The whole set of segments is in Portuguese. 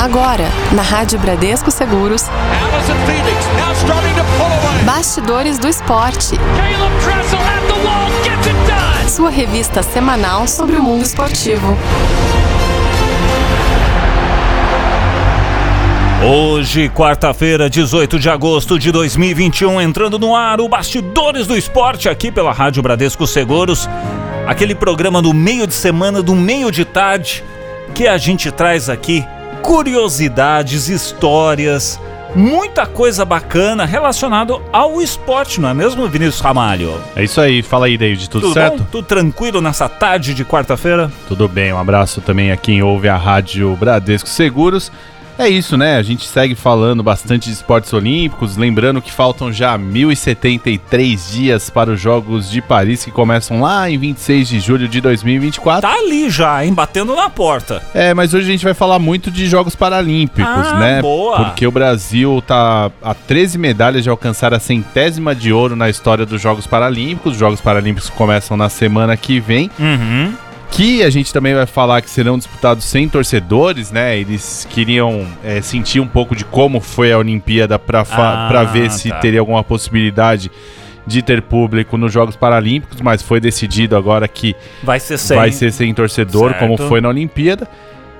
Agora, na Rádio Bradesco Seguros. Bastidores do Esporte. Sua revista semanal sobre o mundo esportivo. Hoje, quarta-feira, 18 de agosto de 2021, entrando no ar o Bastidores do Esporte aqui pela Rádio Bradesco Seguros. Aquele programa do meio de semana, do meio de tarde, que a gente traz aqui curiosidades, histórias, muita coisa bacana relacionado ao esporte, não é mesmo, Vinícius Ramalho? É isso aí, fala aí, David, tudo, Tudo certo? bom? Tudo tranquilo nessa tarde de quarta-feira? Tudo bem, um abraço também a quem ouve a Rádio Bradesco Seguros. É isso, né? A gente segue falando bastante de esportes olímpicos, lembrando que faltam já 1073 dias para os Jogos de Paris, que começam lá em 26 de julho de 2024. Tá ali já, hein? Batendo na porta. É, mas hoje a gente vai falar muito de Jogos Paralímpicos, Ah, né? boa. Porque o Brasil tá a 13 medalhas de alcançar a centésima de ouro na história dos Jogos Paralímpicos. Os Jogos Paralímpicos começam na semana que vem. Uhum. Que a gente também vai falar que serão disputados sem torcedores, né? Eles queriam é, sentir um pouco de como foi a Olimpíada para Ah, ver se tá. teria alguma possibilidade de ter público nos Jogos Paralímpicos, mas foi decidido agora que Vai ser sem. vai ser sem torcedor, Certo. como foi na Olimpíada.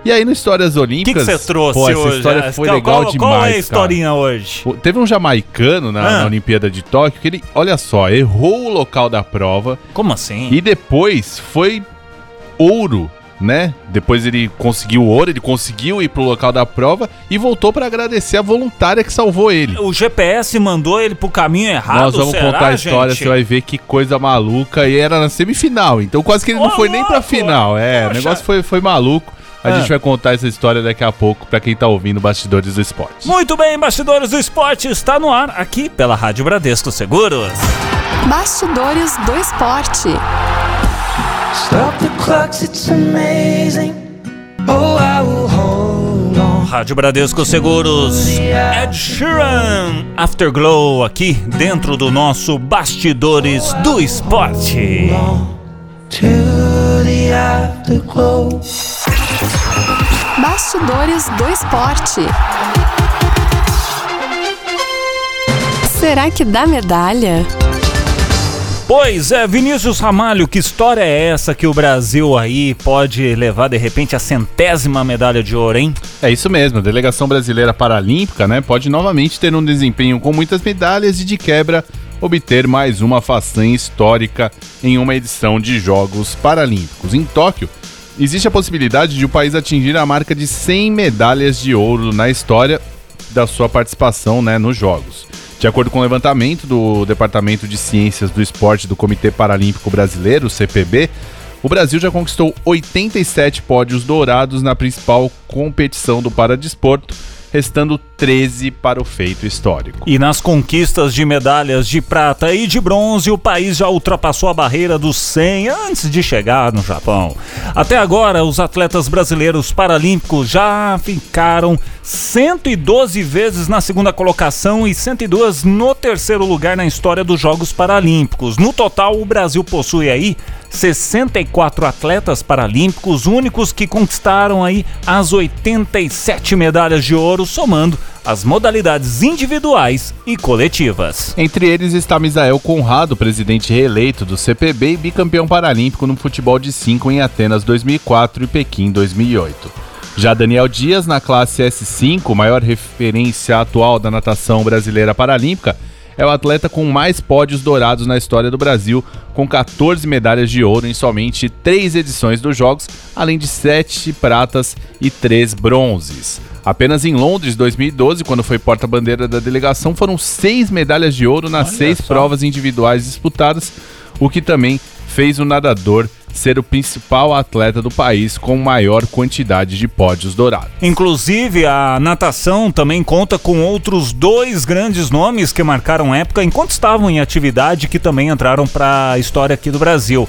E aí no Histórias O que Olímpicas. você trouxe pô, essa hoje? história foi qual- legal qual, demais. Qual é a cara. historinha hoje? Pô, Teve um jamaicano na, Ah. na Olimpíada de Tóquio que ele, olha só, errou o local da prova Como assim? e depois foi ouro, né? Depois ele conseguiu ouro, ele conseguiu ir pro local da prova e voltou pra agradecer a voluntária que salvou ele. O GPS mandou ele pro caminho errado, Nós vamos será, contar a história, gente? você vai ver que coisa maluca. E era na semifinal, então quase que ele Ô, não foi nem pra louco! final. É, o Poxa. negócio foi, foi maluco. A Ah. gente vai contar essa história daqui a pouco pra quem tá ouvindo Bastidores do Esporte. Muito bem, bastidores do esporte está no ar aqui pela Rádio Bradesco Seguros. Bastidores do Esporte. Stop the clocks, it's amazing. Oh, I will hold on. Rádio Bradesco Seguros. Ed Sheeran, Afterglow aqui dentro do nosso Bastidores do Esporte. Bastidores do Esporte. Será que dá medalha? Pois é, Vinícius Ramalho, que história é essa que o Brasil aí pode levar de repente a centésima medalha de ouro, hein? É isso mesmo, a delegação brasileira paralímpica, né, pode novamente ter um desempenho com muitas medalhas e de quebra obter mais uma façanha histórica em uma edição de Jogos Paralímpicos. Em Tóquio, existe a possibilidade de o país atingir a marca de 100 medalhas de ouro na história da sua participação, né, nos Jogos. De acordo com o levantamento do Departamento de Ciências do Esporte do Comitê Paralímpico Brasileiro, CPB, o Brasil já conquistou 87 pódios dourados na principal competição do paradesporto, restando 13 para o feito histórico. E nas conquistas de medalhas de prata e de bronze, o país já ultrapassou a barreira dos 100 antes de chegar no Japão. Até agora, os atletas brasileiros paralímpicos já ficaram 112 vezes na segunda colocação e 102 no terceiro lugar na história dos Jogos Paralímpicos. No total, o Brasil possui aí 64 atletas paralímpicos, únicos que conquistaram aí as 87 medalhas de ouro, somando as modalidades individuais e coletivas. Entre eles está Misael Conrado, presidente reeleito do CPB e bicampeão paralímpico no futebol de 5 em Atenas 2004 e Pequim 2008. Já Daniel Dias, na classe S5, maior referência atual da natação brasileira paralímpica, é o atleta com mais pódios dourados na história do Brasil, com 14 medalhas de ouro em somente 3 edições dos Jogos, além de 7 pratas e 3 bronzes. Apenas em Londres, 2012, quando foi porta-bandeira da delegação, foram 6 medalhas de ouro nas Olha 6 só. provas individuais disputadas, o que também fez o nadador ser o principal atleta do país com maior quantidade de pódios dourados. Inclusive, a natação também conta com outros dois grandes nomes que marcaram época enquanto estavam em atividade que também entraram para a história aqui do Brasil.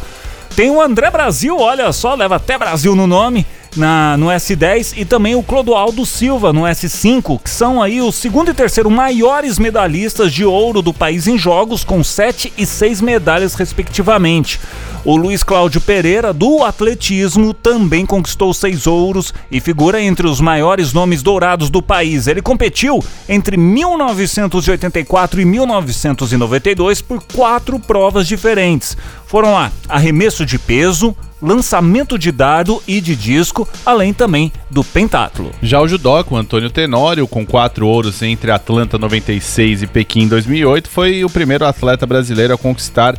Tem o André Brasil, olha só, leva até Brasil no nome, na, no S10, e também o Clodoaldo Silva no S5, que são aí os segundo e terceiro maiores medalhistas de ouro do país em jogos, com sete e seis medalhas respectivamente. O Luiz Cláudio Pereira, do atletismo, também conquistou seis ouros e figura entre os maiores nomes dourados do país. Ele competiu entre 1984 e 1992 por quatro provas diferentes. Foram lá arremesso de peso, lançamento de dardo e de disco, além também do pentatlo. Já o judoca, Antônio Tenório, com quatro ouros entre Atlanta 96 e Pequim 2008, foi o primeiro atleta brasileiro a conquistar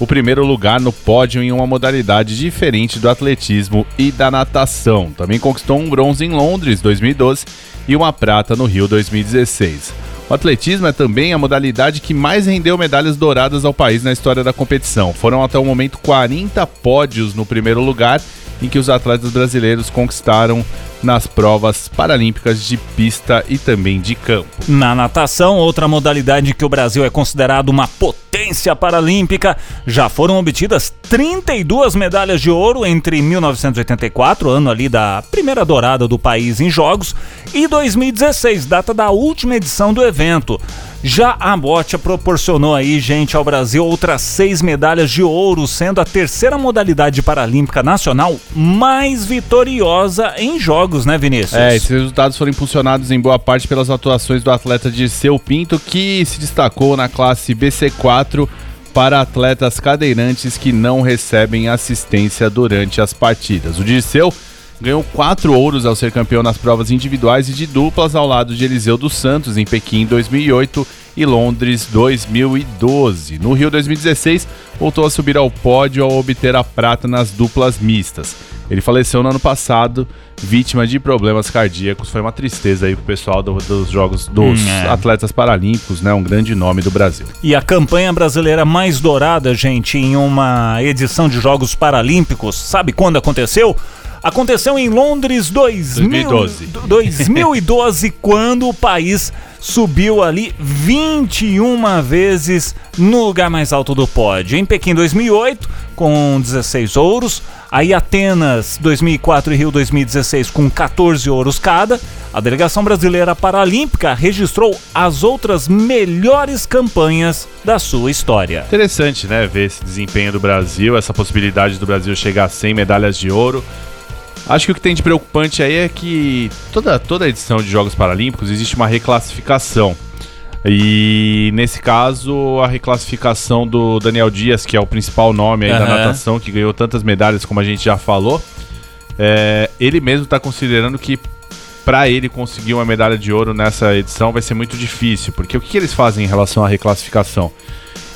o primeiro lugar no pódio em uma modalidade diferente do atletismo e da natação. Também conquistou um bronze em Londres 2012 e uma prata no Rio 2016. O atletismo é também a modalidade que mais rendeu medalhas douradas ao país na história da competição. Foram até o momento 40 pódios no primeiro lugar em que os atletas brasileiros conquistaram nas provas paralímpicas de pista e também de campo. Na natação, outra modalidade que o Brasil é considerado uma potência paralímpica, já foram obtidas 32 medalhas de ouro entre 1984, ano ali da primeira dourada do país em jogos, e 2016, data da última edição do evento. Já a bote proporcionou aí, gente, ao Brasil outras seis medalhas de ouro, sendo a terceira modalidade paralímpica nacional mais vitoriosa em jogos, né, Vinícius? É, esses resultados foram impulsionados em boa parte pelas atuações do atleta Dirceu Pinto, que se destacou na classe BC4 para atletas cadeirantes que não recebem assistência durante as partidas. O Dirceu ganhou quatro ouros ao ser campeão nas provas individuais e de duplas ao lado de Eliseu dos Santos em Pequim 2008 e Londres 2012. No Rio 2016, voltou a subir ao pódio ao obter a prata nas duplas mistas. Ele faleceu no ano passado, vítima de problemas cardíacos. Foi uma tristeza aí pro pessoal do, dos jogos dos Hum, é. atletas paralímpicos, né? Um grande nome do Brasil. E a campanha brasileira mais dourada, gente, em uma edição de Jogos Paralímpicos, sabe quando aconteceu? Aconteceu em Londres 2000, 2012. 2012, quando o país subiu ali 21 vezes no lugar mais alto do pódio. Em Pequim 2008, com 16 ouros. Aí Atenas 2004 e Rio 2016 com 14 ouros cada. A delegação brasileira paralímpica registrou as outras melhores campanhas da sua história. Interessante, né? Ver esse desempenho do Brasil, essa possibilidade do Brasil chegar a 100 medalhas de ouro. Acho que o que tem de preocupante aí é que toda, toda edição de Jogos Paralímpicos existe uma reclassificação. E nesse caso, a reclassificação do Daniel Dias, que é o principal nome aí da Aham. natação, que ganhou tantas medalhas como a gente já falou, é, ele mesmo está considerando que para ele conseguir uma medalha de ouro nessa edição vai ser muito difícil. Porque o que, que eles fazem em relação à reclassificação?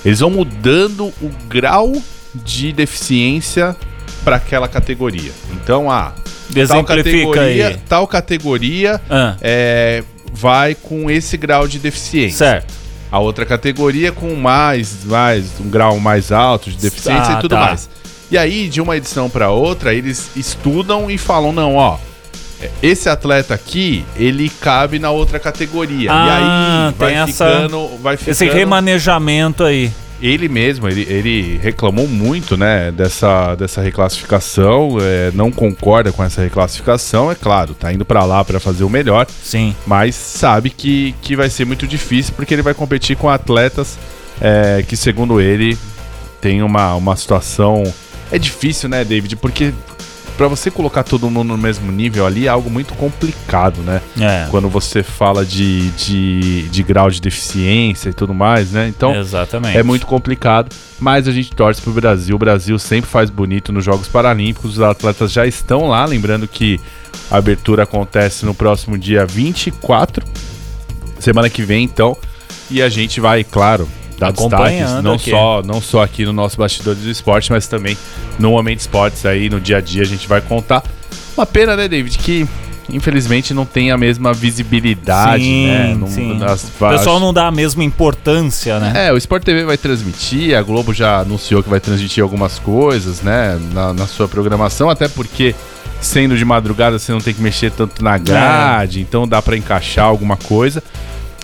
Eles vão mudando o grau de deficiência para aquela categoria. Então, ah, tal categoria, aí. tal categoria Ah, é, vai com esse grau de deficiência. certo. A outra categoria com mais, mais um grau mais alto de deficiência Ah, e tudo tá. mais. E aí, de uma edição para outra, eles estudam e falam: não, ó, esse atleta aqui, ele cabe na outra categoria. Ah, e aí vai tem essa- ficando, vai ficando. Esse remanejamento aí. Ele mesmo, ele, ele reclamou muito, né, dessa, dessa reclassificação, é, não concorda com essa reclassificação, é claro, tá indo para lá para fazer o melhor, Sim. mas sabe que, que vai ser muito difícil porque ele vai competir com atletas é, que, segundo ele, tem uma, uma situação. É difícil, né, David? Porque para você colocar todo mundo no mesmo nível ali é algo muito complicado, né? É. Quando você fala de, de, de grau de deficiência e tudo mais, né? Então. Exatamente. É muito complicado, mas a gente torce pro Brasil. O Brasil sempre faz bonito nos Jogos Paralímpicos. Os atletas já estão lá. Lembrando que a abertura acontece no próximo dia 24, semana que vem, então. E a gente vai, claro, dar Acompanhando destaques, não aqui. só, não só aqui no nosso Bastidores do Esporte, mas também no Momento Esportes aí, no dia a dia a gente vai contar. Uma pena, né, David, que infelizmente não tem a mesma visibilidade, sim, né? Não- sim. O pessoal não dá a mesma importância, né? é, o Sport TV vai transmitir, a Globo já anunciou que vai transmitir algumas coisas, né, na, na sua programação, até porque sendo de madrugada você não tem que mexer tanto na grade, então dá pra encaixar alguma coisa,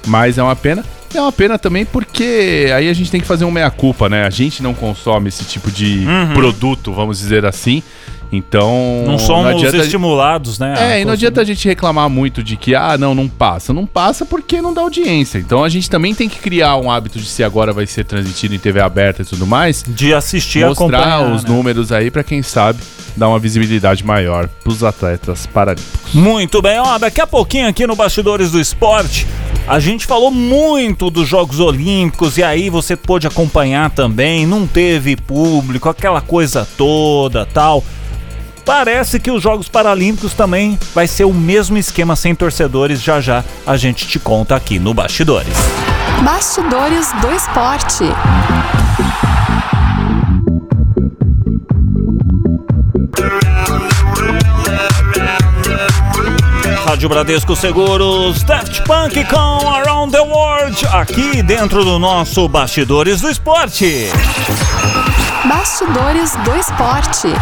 mas é uma pena. É uma pena também porque aí a gente tem que fazer um meia-culpa, né? A gente não consome esse tipo de Uhum. produto, vamos dizer assim. Então. Não somos estimulados, né? É, e não adianta a gente reclamar muito de que, ah, não, não passa. Não passa porque não dá audiência. Então a gente também tem que criar um hábito de se agora vai ser transmitido em TV aberta e tudo mais. De assistir Mostrar os né? números aí para quem sabe dar uma visibilidade maior pros atletas paralímpicos. Muito bem, ó, daqui a pouquinho aqui no Bastidores do Esporte. A gente falou muito dos Jogos Olímpicos e aí você pôde acompanhar também, não teve público, aquela coisa toda, tal. Parece que os Jogos Paralímpicos também vai ser o mesmo esquema sem torcedores. Já já a gente te conta aqui no Bastidores. Bastidores do Esporte. Rádio Bradesco Seguros, Daft Punk com Around the World, aqui dentro do nosso Bastidores do Esporte. Bastidores do Esporte.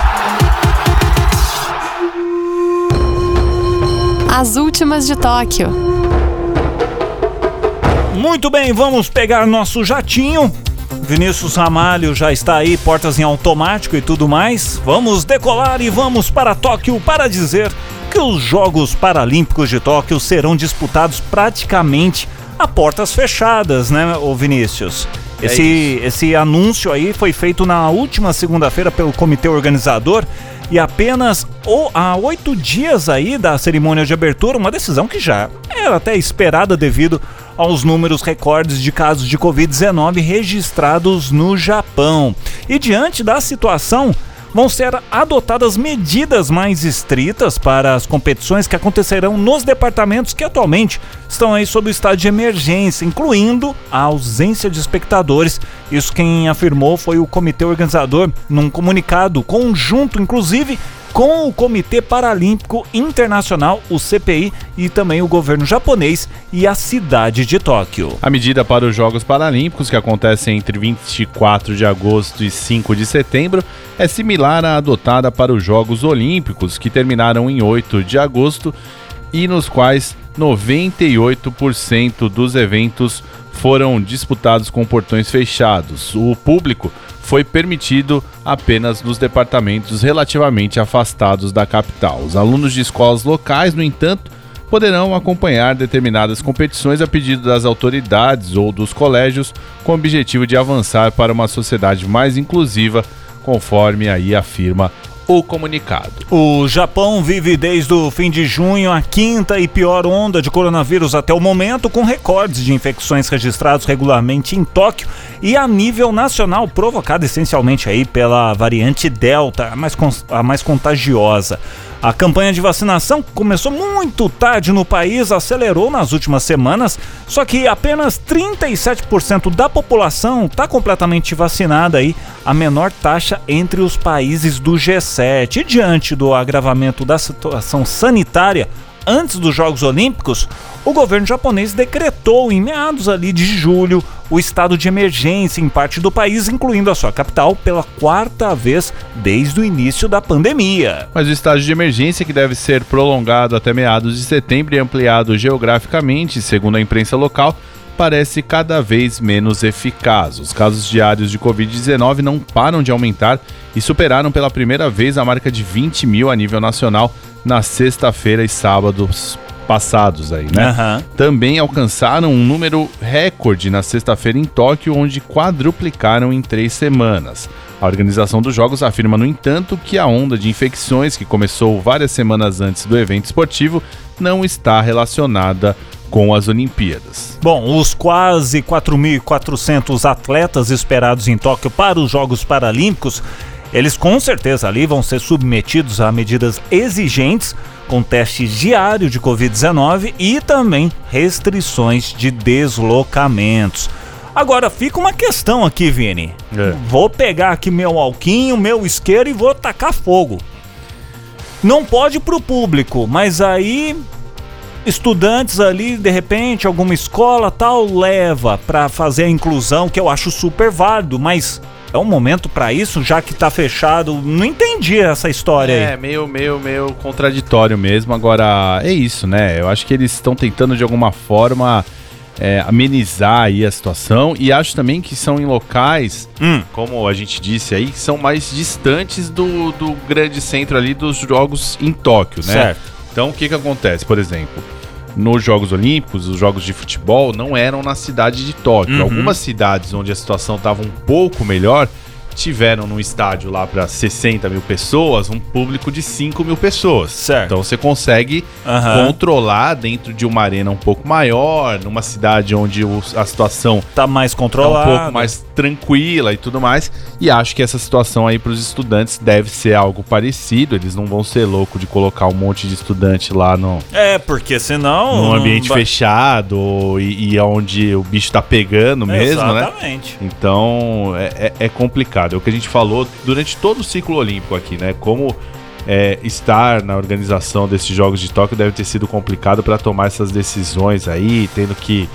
As últimas de Tóquio. Muito bem, vamos pegar nosso jatinho. Vinícius Ramalho já está aí, portas em automático e tudo mais. Vamos decolar e vamos para Tóquio para dizer que os Jogos Paralímpicos de Tóquio serão disputados praticamente a portas fechadas, né, Vinícius? É esse, esse anúncio aí foi feito na última segunda-feira pelo comitê organizador e apenas ou, há oito dias aí da cerimônia de abertura, uma decisão que já era até esperada devido aos números recordes de casos de Covid-19 registrados no Japão. E diante da situação, vão ser adotadas medidas mais estritas para as competições que acontecerão nos departamentos que atualmente estão aí sob o estado de emergência, incluindo a ausência de espectadores. Isso quem afirmou foi o comitê organizador num comunicado conjunto, inclusive com o Comitê Paralímpico Internacional, o CPI, e também o governo japonês e a cidade de Tóquio. A medida para os Jogos Paralímpicos, que acontecem entre 24 de agosto e 5 de setembro, é similar à adotada para os Jogos Olímpicos, que terminaram em 8 de agosto e nos quais 98% dos eventos foram disputados com portões fechados. O público foi permitido apenas nos departamentos relativamente afastados da capital. Os alunos de escolas locais, no entanto, poderão acompanhar determinadas competições a pedido das autoridades ou dos colégios, com o objetivo de avançar para uma sociedade mais inclusiva, conforme aí afirma o comunicado. O Japão vive desde o fim de junho a quinta e pior onda de coronavírus até o momento, com recordes de infecções registrados regularmente em Tóquio e a nível nacional, provocada essencialmente aí pela variante Delta, a mais, a mais contagiosa. A campanha de vacinação começou muito tarde no país, acelerou nas últimas semanas, só que apenas 37% da população está completamente vacinada aí, a menor taxa entre os países do G7. E diante do agravamento da situação sanitária, antes dos Jogos Olímpicos, o governo japonês decretou em meados ali de julho o estado de emergência em parte do país, incluindo a sua capital, pela quarta vez desde o início da pandemia. Mas o estado de emergência, que deve ser prolongado até meados de setembro e ampliado geograficamente, segundo a imprensa local, parece cada vez menos eficaz. Os casos diários de Covid-19 não param de aumentar e superaram pela primeira vez a marca de 20 mil a nível nacional na sexta-feira e sábados passados aí, né? Uhum. Também alcançaram um número recorde na sexta-feira em Tóquio, onde quadruplicaram em três semanas. A organização dos Jogos afirma, no entanto, que a onda de infecções que começou várias semanas antes do evento esportivo não está relacionada com as Olimpíadas. Bom, os quase 4.400 atletas esperados em Tóquio para os Jogos Paralímpicos eles com certeza ali vão ser submetidos a medidas exigentes, com testes diários de Covid-19 e também restrições de deslocamentos. Agora fica uma questão aqui, Vini. É. Vou pegar aqui meu alquinho, meu isqueiro e vou tacar fogo. Não pode pro público, mas aí estudantes ali, de repente, alguma escola tal leva para fazer a inclusão, que eu acho super válido, mas é um momento para isso, já que tá fechado. Não entendi essa história é, aí. É, meio, meio, meio contraditório mesmo. Agora, é isso, né? Eu acho que eles estão tentando de alguma forma é, amenizar aí a situação e acho também que são em locais, Hum. como a gente disse aí, que são mais distantes do, do grande centro ali dos Jogos em Tóquio, né? Certo. Então o que que acontece? Por exemplo, nos Jogos Olímpicos, os Jogos de futebol não eram na cidade de Tóquio. Uhum. Algumas cidades onde a situação estava um pouco melhor tiveram num estádio lá para 60 mil pessoas um público de 5 mil pessoas. Certo. Então você consegue Aham. controlar dentro de uma arena um pouco maior, numa cidade onde a situação Tá mais tá um pouco mais tranquila e tudo mais. E acho que essa situação aí para os estudantes deve ser algo parecido. Eles não vão ser loucos de colocar um monte de estudante lá no, É, porque senão. num ambiente vai- fechado e, e onde o bicho tá pegando mesmo, né? Exatamente. Então é, é- é complicado. É o que a gente falou durante todo o ciclo olímpico aqui, né? Como é, estar na organização desses Jogos de Tóquio deve ter sido complicado para tomar essas decisões aí, tendo que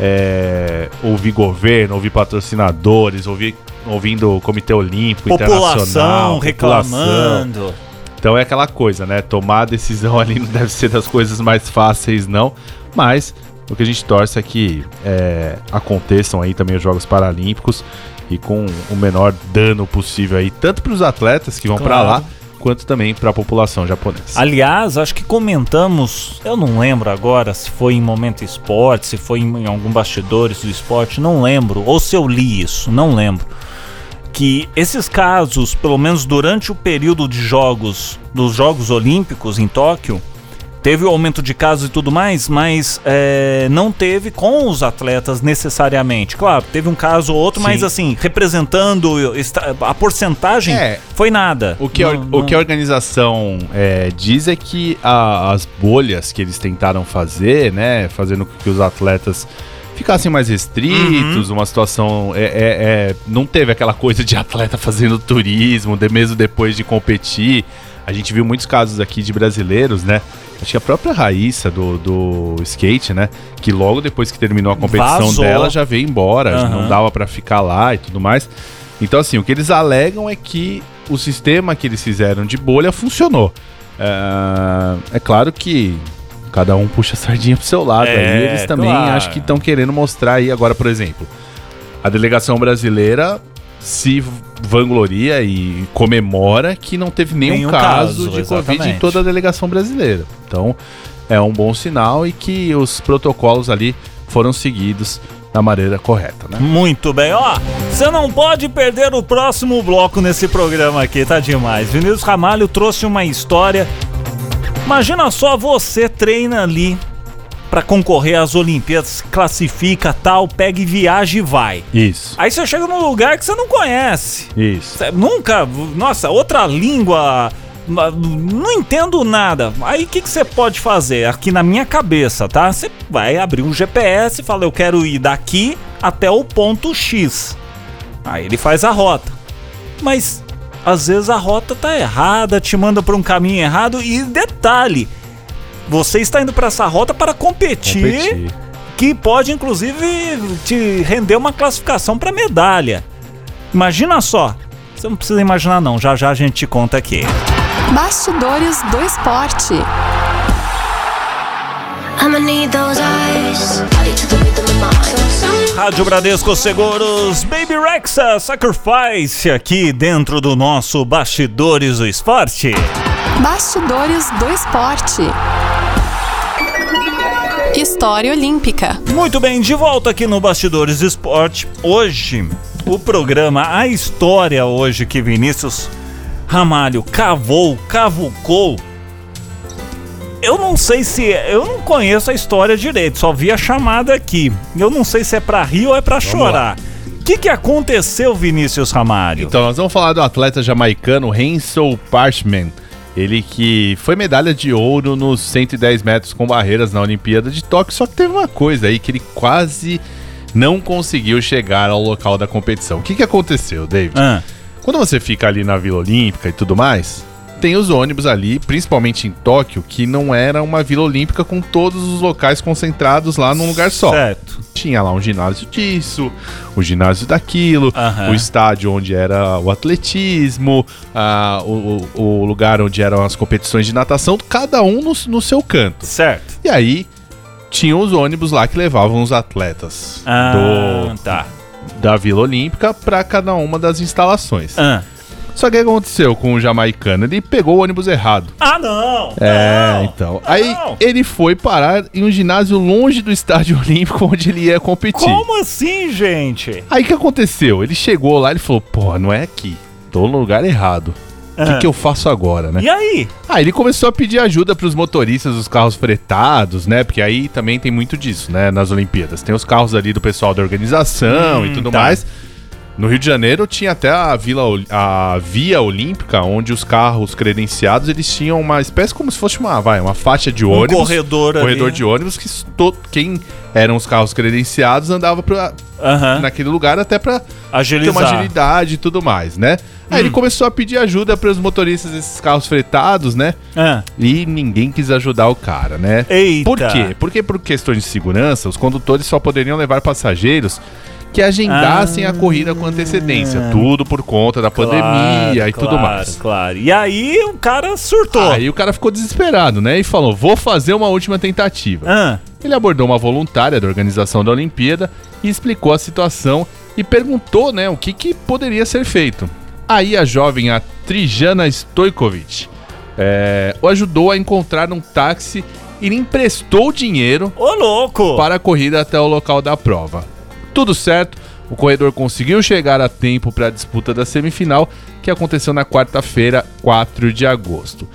é, ouvir governo, ouvir patrocinadores, ouvir, ouvindo o Comitê Olímpico População Internacional, população. reclamando. Então é aquela coisa, né? Tomar a decisão ali não deve ser das coisas mais fáceis, não. Mas o que a gente torce é que é, aconteçam aí também os Jogos Paralímpicos e com o menor dano possível aí, tanto para os atletas que vão para Claro. lá, quanto também para a população japonesa. Aliás, acho que comentamos, eu não lembro agora se foi em Momento Esporte, se foi em, em algum bastidores do esporte, não lembro, ou se eu li isso, não lembro. Que esses casos, pelo menos durante o período de jogos, dos Jogos Olímpicos em Tóquio, teve o aumento de casos e tudo mais, mas é, não teve com os atletas necessariamente. Claro, teve um caso ou outro, Sim. mas assim, representando a porcentagem, É. foi nada. O que, a, Não- o não- que a organização é, diz é que a- as bolhas que eles tentaram fazer, né, fazendo com que os atletas ficassem mais restritos, uma situação é, é- é- não teve aquela coisa de atleta fazendo turismo, de, mesmo depois de competir. A gente viu muitos casos aqui de brasileiros, né? Acho que a própria Raíssa do, do skate, né? Que logo depois que terminou a competição Vazou. dela já veio embora, Aham. não dava pra ficar lá e tudo mais. Então, assim, o que eles alegam é que o sistema que eles fizeram de bolha funcionou. É, é claro que cada um puxa a sardinha pro seu lado. É, aí eles também claro. acho que estão querendo mostrar aí agora, por exemplo, a delegação brasileira se vangloria e comemora que não teve nenhum, Nenhum caso, caso, de Covid em exatamente. toda a delegação brasileira. Então, é um bom sinal e que os protocolos ali foram seguidos da maneira correta, né? Muito bem, ó. Você não pode perder o próximo bloco nesse programa aqui, tá demais. Vinícius Ramalho trouxe uma história. Imagina só, você treina ali pra concorrer às Olimpíadas, classifica tal, pega e viaja e vai. Isso, Aí você chega num lugar que você não conhece. isso. Você nunca, nossa, outra língua, não entendo nada. Aí o que, que você pode fazer? Aqui na minha cabeça, tá? Você vai abrir um GPS e fala, eu quero ir daqui até o ponto X. Aí ele faz a rota. Mas às vezes a rota tá errada, te manda para um caminho errado e detalhe, você está indo para essa rota para competir Competir. que pode inclusive te render uma classificação para medalha. Imagina só. Você não precisa imaginar não, já já a gente te conta aqui. Bastidores do esporte. Rádio Bradesco Seguros, Baby Rexa Sacrifice aqui dentro do nosso Bastidores do Esporte. Bastidores do esporte. História Olímpica. Muito bem, de volta aqui no Bastidores do Esporte. Hoje, o programa A História hoje que Vinícius Ramalho cavou, cavucou. Eu não sei se. Eu não conheço a história direito, só vi a chamada aqui. Eu não sei se é pra rir ou é pra chorar. O que, que aconteceu, Vinícius Ramalho? Então, nós vamos falar do atleta jamaicano Hensel Parchman. Ele que foi medalha de ouro nos 110 metros com barreiras na Olimpíada de Tóquio, só que teve uma coisa aí que ele quase não conseguiu chegar ao local da competição. O que, que aconteceu, David? Ah, Quando você fica ali na Vila Olímpica e tudo mais, tem os ônibus ali, principalmente em Tóquio, que não era uma Vila Olímpica com todos os locais concentrados lá num lugar só. certo. Tinha lá um ginásio disso, o ginásio daquilo, Aham. o estádio onde era o atletismo, o, o- lugar onde eram as competições de natação, cada um no, no seu canto. Certo. E aí, tinham os ônibus lá que levavam os atletas Ah, tá. do, da Vila Olímpica para cada uma das instalações. Ah, Só que o que aconteceu com o jamaicano? Ele pegou o ônibus errado. Ah, não! É, não, então. Aí não. ele foi parar em um ginásio longe do estádio olímpico onde ele ia competir. Como assim, gente? Aí o que aconteceu? Ele chegou lá e falou: Pô, não é aqui. Tô no lugar errado. O que, Ah. que eu faço agora, né? E aí? Aí ele começou a pedir ajuda pros motoristas dos carros fretados, né? Porque aí também tem muito disso, né? Nas Olimpíadas. Tem os carros ali do pessoal da organização e Hum, tudo tá. mais. No Rio de Janeiro tinha até a Vila a Via Olímpica, onde os carros credenciados eles tinham uma espécie como se fosse uma, vai, uma faixa de Um ônibus. corredor ali. corredor de ônibus que to- quem eram os carros credenciados andava pra, Aham. naquele lugar até pra ter uma agilidade e tudo mais, né? Aí Hum. ele começou a pedir ajuda para os motoristas desses carros fretados, né? Ah. E ninguém quis ajudar o cara, né? Eita. Por quê? Porque por questões de segurança, os condutores só poderiam levar passageiros que agendassem Ah. a corrida com antecedência. Tudo por conta da pandemia e tudo claro, mais. Claro. E aí o cara surtou. Aí o cara ficou desesperado, né? E falou: vou fazer uma última tentativa. Ah. Ele abordou uma voluntária da organização da Olimpíada e explicou a situação e perguntou, né, o que, que poderia ser feito. Aí a jovem, a Trijana Stojkovic, é, o ajudou a encontrar um táxi e lhe emprestou dinheiro Ô, louco! para a corrida até o local da prova. Tudo certo, o corredor conseguiu chegar a tempo para a disputa da semifinal, que aconteceu na quarta-feira, 4 de agosto.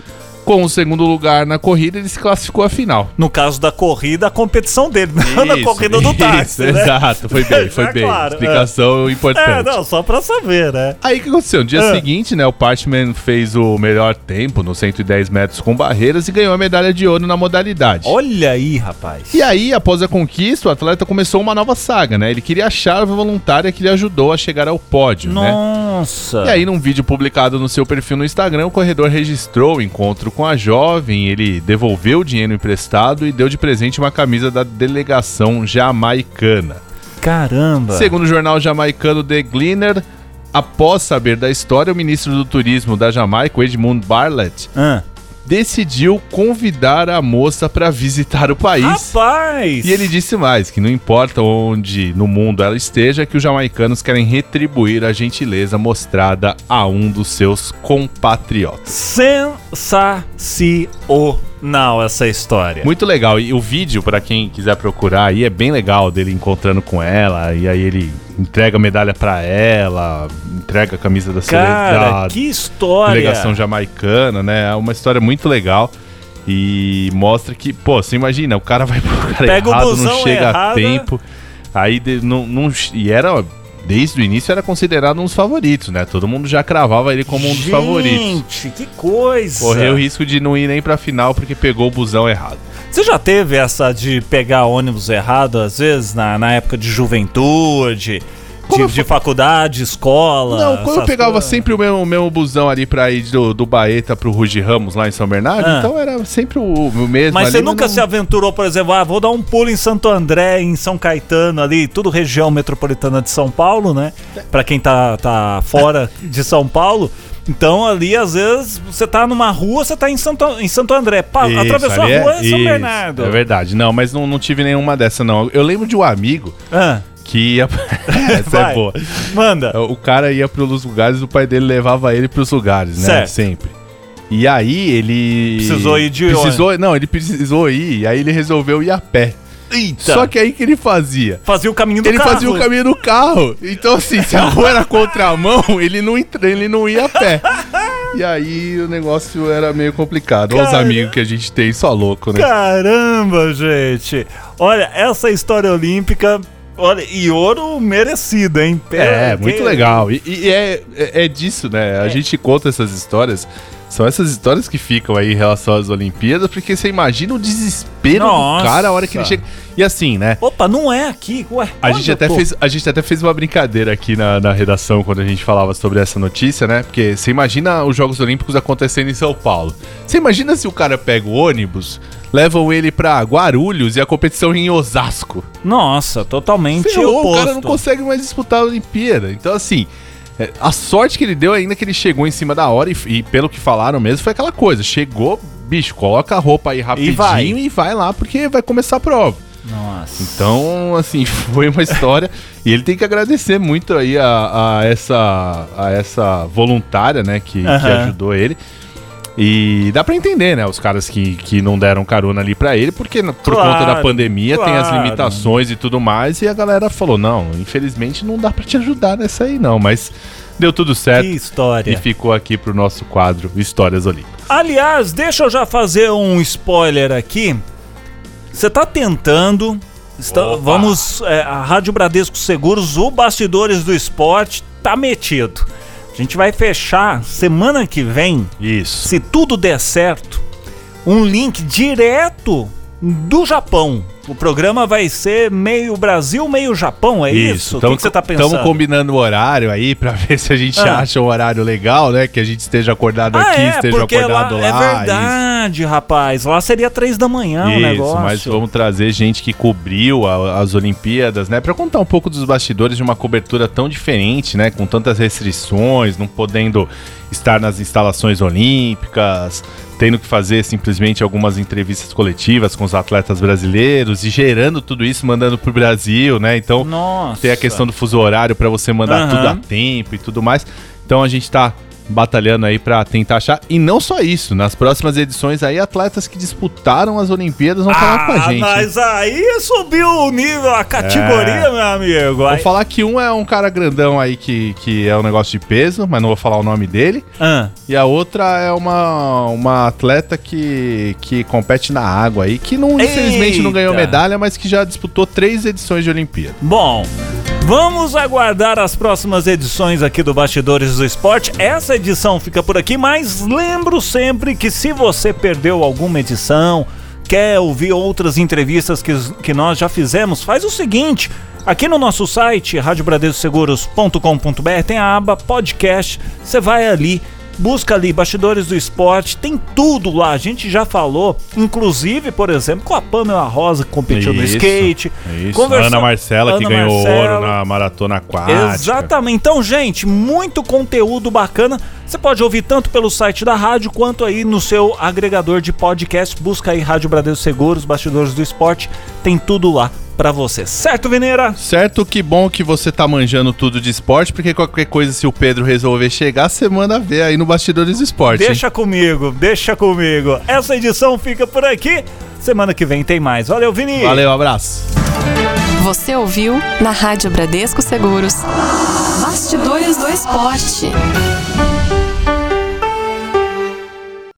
Com o segundo lugar na corrida, ele se classificou à final. No caso da corrida, a competição dele, não na Isso, corrida do táxi, isso, né? Exato, foi bem, foi É bem. claro, Explicação importante. É, não, só pra saber, né? Aí o que aconteceu? No dia Ah. seguinte, né, o Parchman fez o melhor tempo nos 110 metros com barreiras e ganhou a medalha de ouro na modalidade. Olha aí, rapaz. E aí, após a conquista, o atleta começou uma nova saga, né? Ele queria achar a voluntária que lhe ajudou a chegar ao pódio, né? Nossa. E aí, num vídeo publicado no seu perfil no Instagram, o corredor registrou o encontro com a jovem, ele devolveu o dinheiro emprestado e deu de presente uma camisa da delegação jamaicana. Caramba. Segundo o jornal jamaicano The Gleaner, após saber da história, o ministro do Turismo da Jamaica, Edmund Bartlett, Ah. Decidiu convidar a moça para visitar o país. Rapaz. E ele disse mais, que não importa onde no mundo ela esteja, que os jamaicanos querem retribuir a gentileza mostrada a um dos seus compatriotas. Sensacional essa história. Muito legal. E o vídeo, para quem quiser procurar aí, é bem legal dele encontrando com ela. E aí ele entrega a medalha para ela, entrega a camisa da Cara, que história. delegação jamaicana, né? É uma história muito legal. E mostra que, pô, você imagina, o cara vai pro cara Pega errado, não chega errado, a tempo. Aí de- não, não- e era desde o início era considerado um dos favoritos, né? Todo mundo já cravava ele como um dos favoritos. Gente, que coisa. Correu o risco de não ir nem pra final porque pegou o busão errado. Você já teve essa de pegar ônibus errado, às vezes, na, na época de juventude, de, de faculdade, escola? Não, quando eu pegava coisas? sempre o mesmo, o mesmo busão ali pra ir do, do Baeta pro Rugi Ramos lá em São Bernardo, Ah. então era sempre o, o mesmo. Mas ali, você nunca não- se aventurou, por exemplo, ah, vou dar um pulo em Santo André, em São Caetano ali, tudo região metropolitana de São Paulo, né? Pra quem tá, tá fora de São Paulo. Então ali, às vezes, você tá numa rua, você tá em Santo, em Santo André. Pá, Isso, atravessou a ali rua é São isso, Bernardo. É verdade. Não, mas não, não tive nenhuma dessa, não. Eu lembro de um amigo Ah, que ia. Essa vai. é boa. Manda. O cara ia pros lugares, o pai dele levava ele pros lugares, né? Certo. Sempre. E aí ele. Precisou ir de precisou, Não, ele precisou ir, e aí ele resolveu ir a pé. Eita. Só que aí que ele fazia? Fazia o caminho do Ele carro. fazia o caminho do carro. Então, assim, se a rua era contramão, ele não, entra, ele não ia a pé. E aí o negócio era meio complicado. Os amigos que a gente tem, só louco, né? Caramba, gente. Olha, essa história olímpica. Olha, e ouro merecido, hein? É, Pera, muito que- legal. E, e é, é, é disso, né? A gente conta essas histórias. São essas histórias que ficam aí em relação às Olimpíadas, porque você imagina o desespero Nossa. do cara a hora que ele chega. E assim, né? Opa, não é aqui. Ué, A gente, até tô? fez, a gente até fez uma brincadeira aqui na, na redação quando a gente falava sobre essa notícia, né? Porque você imagina os Jogos Olímpicos acontecendo em São Paulo. Você imagina se o cara pega o ônibus, levam ele pra Guarulhos e a competição em Osasco. Nossa, totalmente Ferrou, o oposto. cara não consegue mais disputar a Olimpíada. Então, assim, é, a sorte que ele deu ainda é que ele chegou em cima da hora e, e pelo que falaram mesmo, foi aquela coisa. Chegou bicho, coloca a roupa aí rapidinho vai. e vai, lá, porque vai começar a prova. Nossa. Então, assim, foi uma história. e ele tem que agradecer muito aí a, a essa, a essa voluntária, né, que, que ajudou ele. E dá pra entender, né, os caras que, que não deram carona ali pra ele, porque na- por Claro, conta da pandemia tem as claro. limitações e tudo mais, e a galera falou, não, infelizmente não dá pra te ajudar nessa aí não, mas deu tudo certo Que história. e ficou aqui pro nosso quadro Histórias Olímpicas. Aliás, deixa eu já fazer um spoiler aqui. Você tá tentando. está- vamos. é, a Rádio Bradesco Seguros, o Bastidores do Esporte, tá metido. A gente vai fechar semana que vem, Isso. se tudo der certo, um link direto do Japão. O programa vai ser meio Brasil, meio Japão, é isso? O que, que você tá pensando? Estamos combinando o horário aí pra ver se a gente Ah. acha um horário legal, né? Que a gente esteja acordado Ah, aqui, é, esteja porque lá, acordado lá. é isso. verdade, rapaz. Lá seria três da manhã o Isso, negócio. mas vamos trazer gente que cobriu a- as Olimpíadas, né? Pra contar um pouco dos bastidores de uma cobertura tão diferente, né? Com tantas restrições, não podendo estar nas instalações olímpicas, tendo que fazer simplesmente algumas entrevistas coletivas com os atletas brasileiros e gerando tudo isso, mandando pro Brasil, né? Então Nossa. tem a questão do fuso horário pra você mandar Aham. tudo a tempo e tudo mais. Então a gente tá batalhando aí pra tentar achar. E não só isso, nas próximas edições aí, atletas que disputaram as Olimpíadas vão falar com a Ah, gente. mas aí subiu o nível, a categoria, É. meu amigo. Vou falar que um é um cara grandão aí que, que é um negócio de peso, mas não vou falar o nome dele. Ah, E a outra é uma, uma atleta que, que compete na água aí, que não, infelizmente não ganhou medalha, mas que já disputou três edições de Olimpíada. bom, vamos aguardar as próximas edições aqui do Bastidores do Esporte. Essa edição fica por aqui, mas lembro sempre que se você perdeu alguma edição, quer ouvir outras entrevistas que, que nós já fizemos, faz o seguinte. Aqui no nosso site, radiobradescoseguros.com.br, tem a aba podcast. Você vai ali, busca ali Bastidores do Esporte, tem tudo lá. A gente já falou, inclusive, por exemplo, com a Pamela Rosa que competiu no Isso, skate. Isso. Conversa- Ana Marcela, que Ana ganhou Marcela. ouro na maratona aquática. Exatamente. Então, gente, muito conteúdo bacana. Você pode ouvir tanto pelo site da rádio quanto aí no seu agregador de podcast. Busca aí Rádio Bradesco Seguros, Bastidores do Esporte. Tem tudo lá pra você. Certo, Veneira? Certo, que bom que você tá manjando tudo de esporte, porque qualquer coisa, se o Pedro resolver chegar, você manda ver aí no Bastidores do Esporte. hein? Deixa comigo, deixa comigo. Essa edição fica por aqui. Semana que vem tem mais. Valeu, Vini. Valeu, abraço. Você ouviu na Rádio Bradesco Seguros. Bastidores do Esporte.